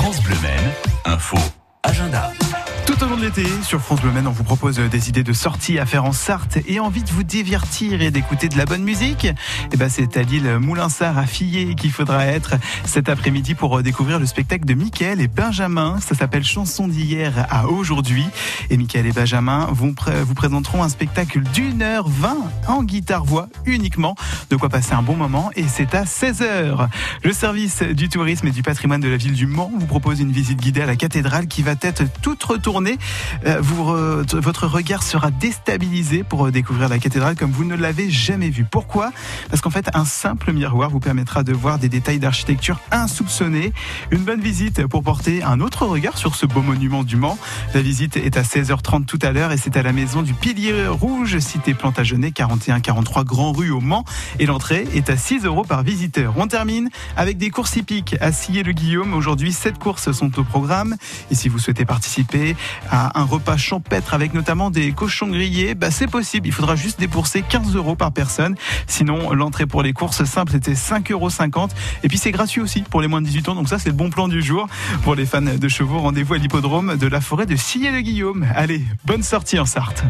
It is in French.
France Bleu info, agenda. De l'été, sur France on vous propose des idées de sorties à faire en Sarthe et envie de vous divertir et d'écouter de la bonne musique. Et ben, c'est à l'île Moulinsart à Fillet qu'il faudra être cet après-midi pour découvrir le spectacle de Mickaël et Benjamin. Ça s'appelle Chanson d'hier à aujourd'hui. Et Mickaël et Benjamin vous présenteront un spectacle d'une heure vingt en guitare-voix uniquement. De quoi passer un bon moment et c'est à 16h. Le service du tourisme et du patrimoine de la ville du Mans vous propose une visite guidée à la cathédrale qui va être toute retournée euh, votre regard sera déstabilisé pour euh, découvrir la cathédrale comme vous ne l'avez jamais vu. Pourquoi? Parce qu'en fait, un simple miroir vous permettra de voir des détails d'architecture insoupçonnés. Une bonne visite pour porter un autre regard sur ce beau monument du Mans. La visite est à 16h30 tout à l'heure et c'est à la maison du Pilier Rouge, cité Plantagenet, 41-43 Grand Rue au Mans. Et l'entrée est à 6 euros par visiteur. On termine avec des courses hippiques à Sillé-le-Guillaume. Aujourd'hui, 7 courses sont au programme. Et si vous souhaitez participer, un repas champêtre avec notamment des cochons grillés, bah c'est possible. Il faudra juste débourser 15 euros par personne. Sinon, l'entrée pour les courses simples c'était 5,50 euros. Et puis c'est gratuit aussi pour les moins de 18 ans. Donc ça, c'est le bon plan du jour. Pour les fans de chevaux, rendez-vous à l'hippodrome de la forêt de Sillé-le-Guillaume. Allez, bonne sortie en Sarthe.